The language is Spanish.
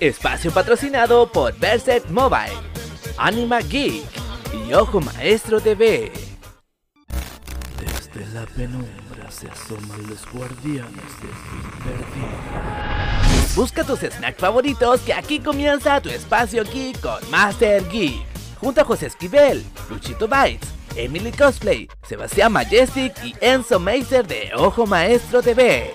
Espacio patrocinado por Berset Mobile, Anima Geek y Ojo Maestro TV. Desde la penumbra se asoman los guardianes de perdido. Busca tus snacks favoritos que aquí comienza tu espacio geek con Master Geek. Junto a José Esquivel, Luchito Bites, Emily Cosplay, Sebastián Majestic y Enzo Meiser de Ojo Maestro TV.